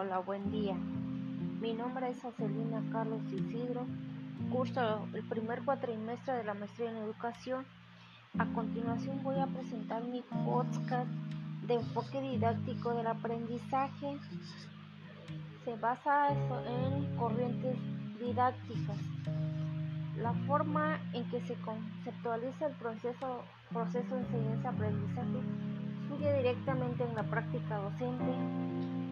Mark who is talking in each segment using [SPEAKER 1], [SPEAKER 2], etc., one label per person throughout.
[SPEAKER 1] Hola, buen día. Mi nombre es Acelina Carlos Isidro. Curso el primer cuatrimestre de la maestría en educación. A continuación voy a presentar mi podcast de enfoque didáctico del aprendizaje. Se basa en corrientes didácticas. La forma en que se conceptualiza el proceso, proceso enseñanza-aprendizaje influye directamente en la práctica docente,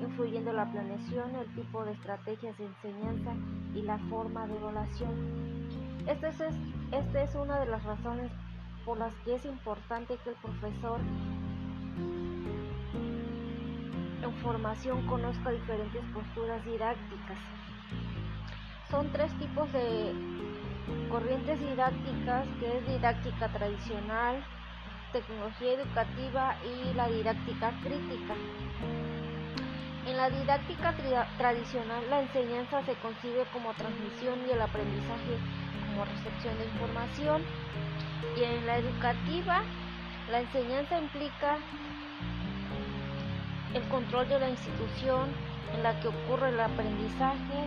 [SPEAKER 1] influyendo la planeación, el tipo de estrategias de enseñanza y la forma de evaluación. Esta es, esta es una de las razones por las que es importante que el profesor en formación conozca diferentes posturas didácticas. Son tres tipos de corrientes didácticas, que es didáctica tradicional, tecnología educativa y la didáctica crítica. En la didáctica tradicional, la enseñanza se concibe como transmisión y el aprendizaje como recepción de información. Y en la educativa, la enseñanza implica el control de la institución en la que ocurre el aprendizaje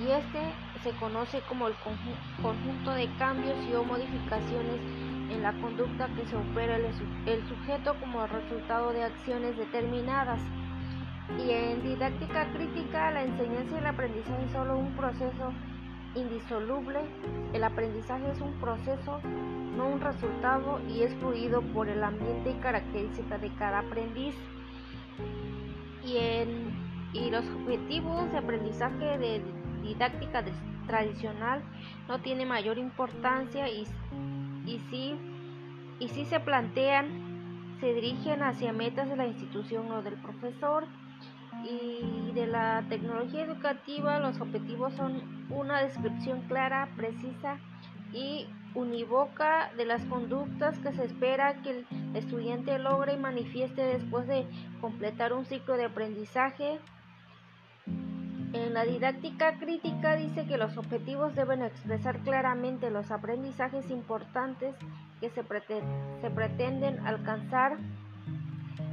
[SPEAKER 1] y este se conoce como el conjunto de cambios y o modificaciones en la conducta que se opera el, sujeto como resultado de acciones determinadas. Y en didáctica crítica, la enseñanza y el aprendizaje es solo un proceso indisoluble. El aprendizaje es un proceso, no un resultado, y es fluido por el ambiente y características de cada aprendiz. Y, en, y los objetivos de aprendizaje de didáctica tradicional no tiene mayor importancia y, y, si, y si se plantean, se dirigen hacia metas de la institución o del profesor y de la tecnología educativa los objetivos son una descripción clara, precisa y unívoca de las conductas que se espera que el estudiante logre y manifieste después de completar un ciclo de aprendizaje. En la didáctica crítica dice que los objetivos deben expresar claramente los aprendizajes importantes que se, pretenden alcanzar,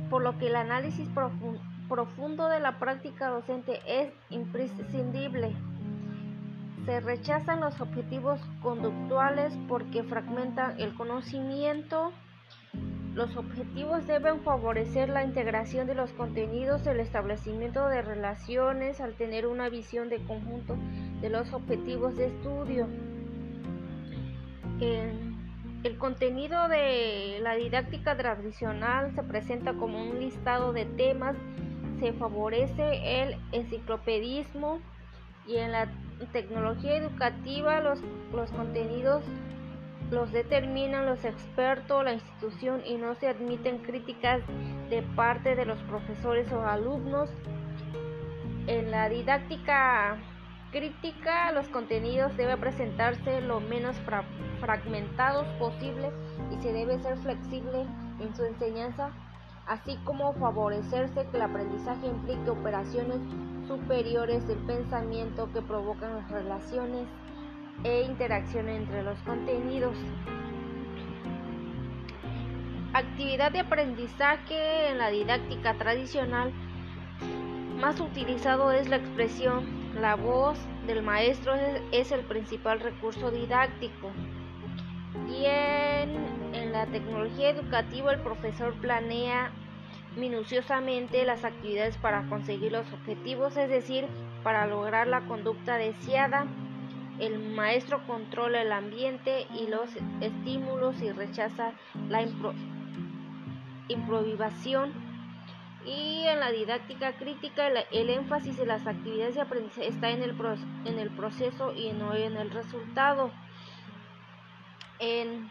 [SPEAKER 1] por lo que el análisis profundo de la práctica docente es imprescindible. Se rechazan los objetivos conductuales porque fragmentan el conocimiento, los objetivos deben favorecer la integración de los contenidos, el establecimiento de relaciones al tener una visión de conjunto de los objetivos de estudio. El, contenido de la didáctica tradicional se presenta como un listado de temas, se favorece el enciclopedismo y en la tecnología educativa los, los contenidos los determinan los expertos, la institución y no se admiten críticas de parte de los profesores o alumnos. En la didáctica crítica, los contenidos deben presentarse lo menos fragmentados posible y se debe ser flexible en su enseñanza, así como favorecerse que el aprendizaje implique operaciones superiores del pensamiento que provocan las relaciones e interacción entre los contenidos. Actividad de aprendizaje en la didáctica tradicional. Más utilizado es la expresión la voz del maestro es el principal recurso didáctico. Y en, en la tecnología educativa el profesor planea minuciosamente las actividades para conseguir los objetivos, es decir, para lograr la conducta deseada el maestro controla el ambiente y los estímulos y rechaza la improvisación. Y en la didáctica crítica el, énfasis de las actividades de aprendizaje está en el, en el proceso y no en el resultado. En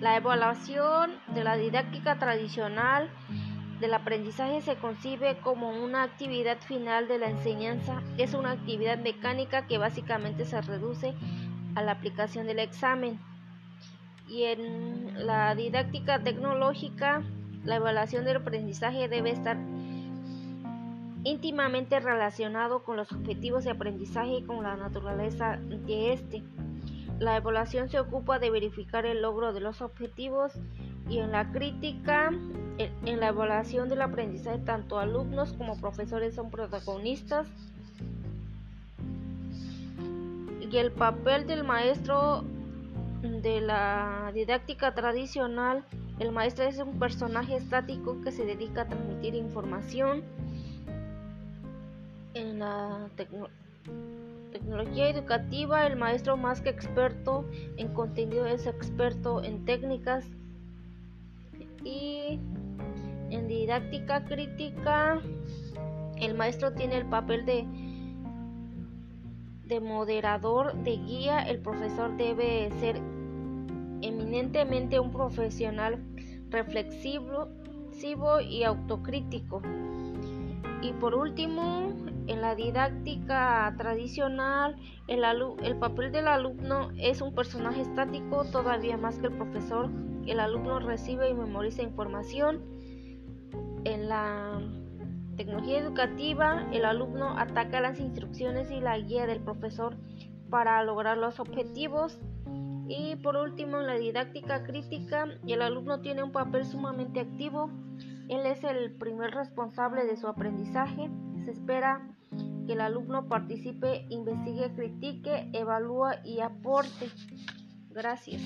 [SPEAKER 1] la evaluación de la didáctica tradicional del aprendizaje se concibe como una actividad final de la enseñanza. Es una actividad mecánica que básicamente se reduce a la aplicación del examen. Y en la didáctica tecnológica, la evaluación del aprendizaje debe estar íntimamente relacionado con los objetivos de aprendizaje y con la naturaleza de este. La evaluación se ocupa de verificar el logro de los objetivos y en la crítica, en la evaluación del aprendizaje, tanto alumnos como profesores son protagonistas. Y el papel del maestro de la didáctica tradicional, el maestro es un personaje estático que se dedica a transmitir información en la tecnología educativa. El maestro más que experto en contenido es experto en técnicas y en didáctica crítica el maestro tiene el papel de de moderador, de guía, el profesor debe ser eminentemente un profesional reflexivo y autocrítico. Y por último, en la didáctica tradicional, el, el, papel del alumno es un personaje estático todavía más que el profesor. El alumno recibe y memoriza información. En la tecnología educativa, el alumno ataca las instrucciones y la guía del profesor para lograr los objetivos. Y por último, en la didáctica crítica, el alumno tiene un papel sumamente activo. Él es el primer responsable de su aprendizaje. Se espera que el alumno participe, investigue, critique, evalúe y aporte. Gracias.